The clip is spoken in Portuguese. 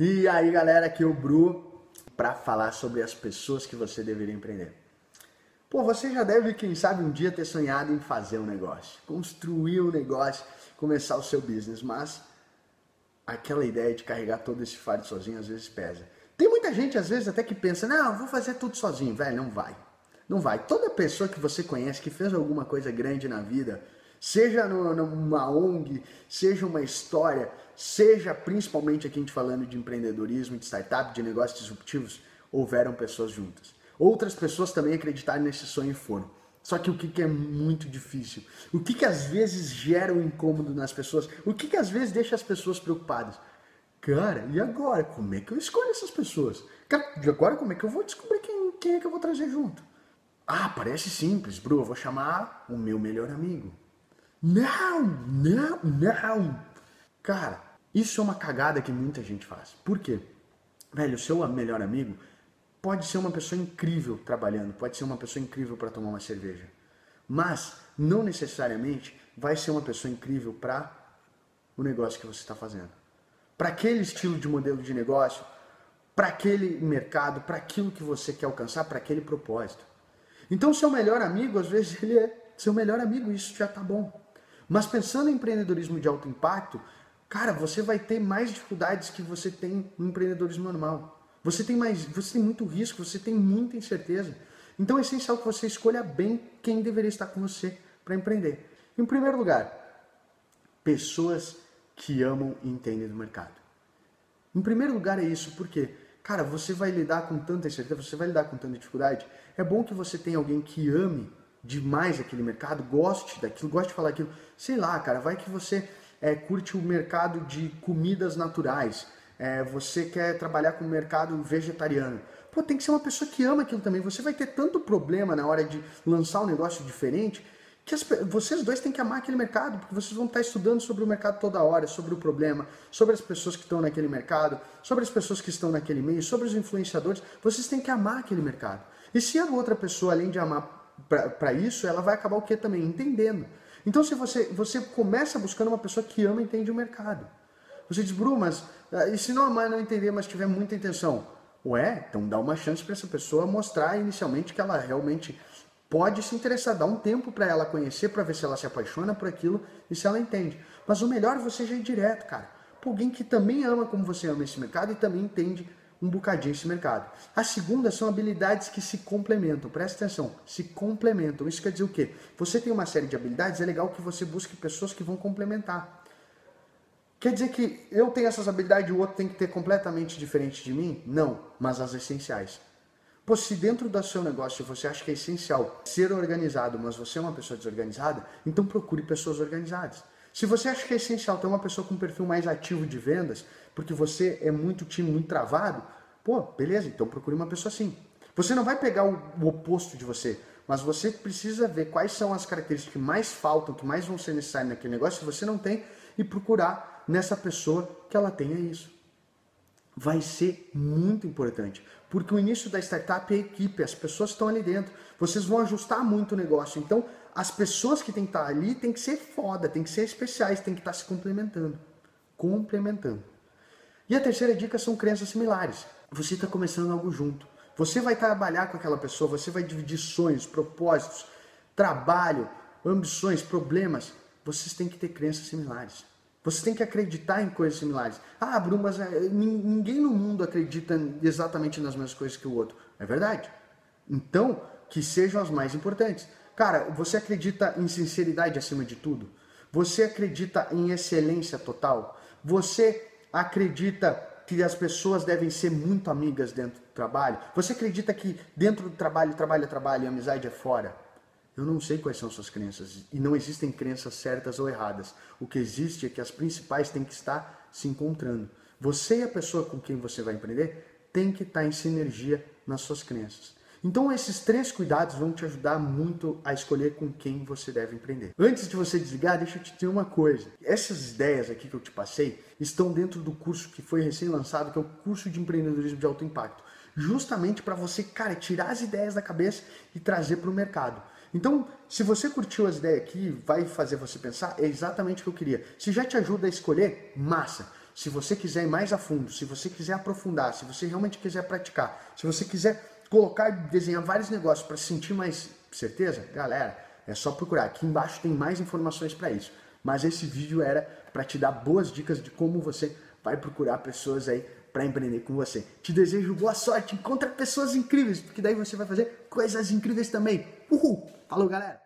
E aí, galera, aqui é o Bru para falar sobre as pessoas que você deveria empreender. Pô, você já deve, quem sabe, um dia ter sonhado em fazer um negócio, construir um negócio, começar o seu business, mas aquela ideia de carregar todo esse fardo sozinho às vezes pesa. Tem muita gente, às vezes, até que pensa, não, vou fazer tudo sozinho, velho, não vai. Não vai. Toda pessoa que você conhece que fez alguma coisa grande na vida, seja numa ONG, seja uma história, seja principalmente aqui a gente falando de empreendedorismo, de startup, de negócios disruptivos, houveram pessoas juntas. Outras pessoas também acreditaram nesse sonho e foram. Só que o que, que é muito difícil? O que, que às vezes gera um incômodo nas pessoas? O que, que às vezes deixa as pessoas preocupadas? Cara, e agora? Como é que eu escolho essas pessoas? Cara, e agora como é que eu vou descobrir quem, quem é que eu vou trazer junto? Ah, parece simples, Bru, eu vou chamar o meu melhor amigo. Não, não, não. Cara, isso é uma cagada que muita gente faz. Por quê? Velho, o seu melhor amigo pode ser uma pessoa incrível trabalhando, pode ser uma pessoa incrível para tomar uma cerveja. Mas não necessariamente vai ser uma pessoa incrível para o negócio que você está fazendo. Para aquele estilo de modelo de negócio, para aquele mercado, para aquilo que você quer alcançar, para aquele propósito. Então, seu melhor amigo, às vezes, ele é seu melhor amigo, isso já está bom. Mas pensando em empreendedorismo de alto impacto, cara, você vai ter mais dificuldades que você tem no empreendedorismo normal. Você tem mais, você tem muito risco, você tem muita incerteza. Então é essencial que você escolha bem quem deveria estar com você para empreender. Em primeiro lugar, pessoas que amam e entendem do mercado. Em primeiro lugar é isso, porque, cara, você vai lidar com tanta incerteza, você vai lidar com tanta dificuldade. É bom que você tenha alguém que ame demais aquele mercado, goste daquilo, goste de falar aquilo. Sei lá, cara, vai que você é, curte o mercado de comidas naturais, é, você quer trabalhar com o mercado vegetariano. Pô, tem que ser uma pessoa que ama aquilo também. Você vai ter tanto problema na hora de lançar um negócio diferente que as, vocês dois têm que amar aquele mercado, porque vocês vão estar estudando sobre o mercado toda hora, sobre o problema, sobre as pessoas que estão naquele mercado, sobre as pessoas que estão naquele meio, sobre os influenciadores. Vocês têm que amar aquele mercado. E se a outra pessoa, além de amar para isso, ela vai acabar o que também? Entendendo. Então, se você, você começa buscando uma pessoa que ama e entende o mercado. Você diz, Bru, mas ah, e se não amar não entender, mas tiver muita intenção? Ué, então dá uma chance para essa pessoa mostrar inicialmente que ela realmente pode se interessar, dá um tempo para ela conhecer, para ver se ela se apaixona por aquilo e se ela entende. Mas o melhor é você já ir direto, cara. Por alguém que também ama como você ama esse mercado e também entende um bocadinho esse mercado. A segunda são habilidades que se complementam. Presta atenção, se complementam. Isso quer dizer o quê? Você tem uma série de habilidades, é legal que você busque pessoas que vão complementar. Quer dizer que eu tenho essas habilidades e o outro tem que ter completamente diferente de mim? Não, mas as essenciais. Pô, se dentro do seu negócio você acha que é essencial ser organizado, mas você é uma pessoa desorganizada, então procure pessoas organizadas. Se você acha que é essencial ter uma pessoa com um perfil mais ativo de vendas, porque você é muito time, muito travado, pô, beleza, então procure uma pessoa assim. Você não vai pegar o, o oposto de você, mas você precisa ver quais são as características que mais faltam, que mais vão ser necessárias naquele negócio, se você não tem, e procurar nessa pessoa que ela tenha isso. Vai ser muito importante, porque o início da startup é a equipe, as pessoas estão ali dentro. Vocês vão ajustar muito o negócio. Então, as pessoas que têm que estar ali têm que ser foda, têm que ser especiais, têm que estar se complementando. Complementando. E a terceira dica são crenças similares. Você está começando algo junto. Você vai trabalhar com aquela pessoa, você vai dividir sonhos, propósitos, trabalho, ambições, problemas. Vocês têm que ter crenças similares. Você tem que acreditar em coisas similares. Ah, Bruno, mas é, ninguém no mundo acredita exatamente nas mesmas coisas que o outro. É verdade. Então, que sejam as mais importantes. Cara, você acredita em sinceridade acima de tudo? Você acredita em excelência total? Você acredita que as pessoas devem ser muito amigas dentro do trabalho? Você acredita que dentro do trabalho, trabalho é trabalho e amizade é fora? Eu não sei quais são suas crenças e não existem crenças certas ou erradas. O que existe é que as principais têm que estar se encontrando. Você e a pessoa com quem você vai empreender tem que estar em sinergia nas suas crenças. Então esses três cuidados vão te ajudar muito a escolher com quem você deve empreender. Antes de você desligar, deixa eu te dizer uma coisa. Essas ideias aqui que eu te passei estão dentro do curso que foi recém-lançado, que é o curso de empreendedorismo de alto impacto. Justamente para você, cara, tirar as ideias da cabeça e trazer para o mercado. Então, se você curtiu as ideias aqui, vai fazer você pensar, é exatamente o que eu queria. Se já te ajuda a escolher, massa. Se você quiser ir mais a fundo, se você quiser aprofundar, se você realmente quiser praticar, se você quiser colocar desenhar vários negócios para sentir mais certeza, galera, é só procurar. Aqui embaixo tem mais informações para isso. Mas esse vídeo era para te dar boas dicas de como você vai procurar pessoas aí para empreender com você. Te desejo boa sorte, encontra pessoas incríveis, porque daí você vai fazer coisas incríveis também. Uhul! Falou, galera!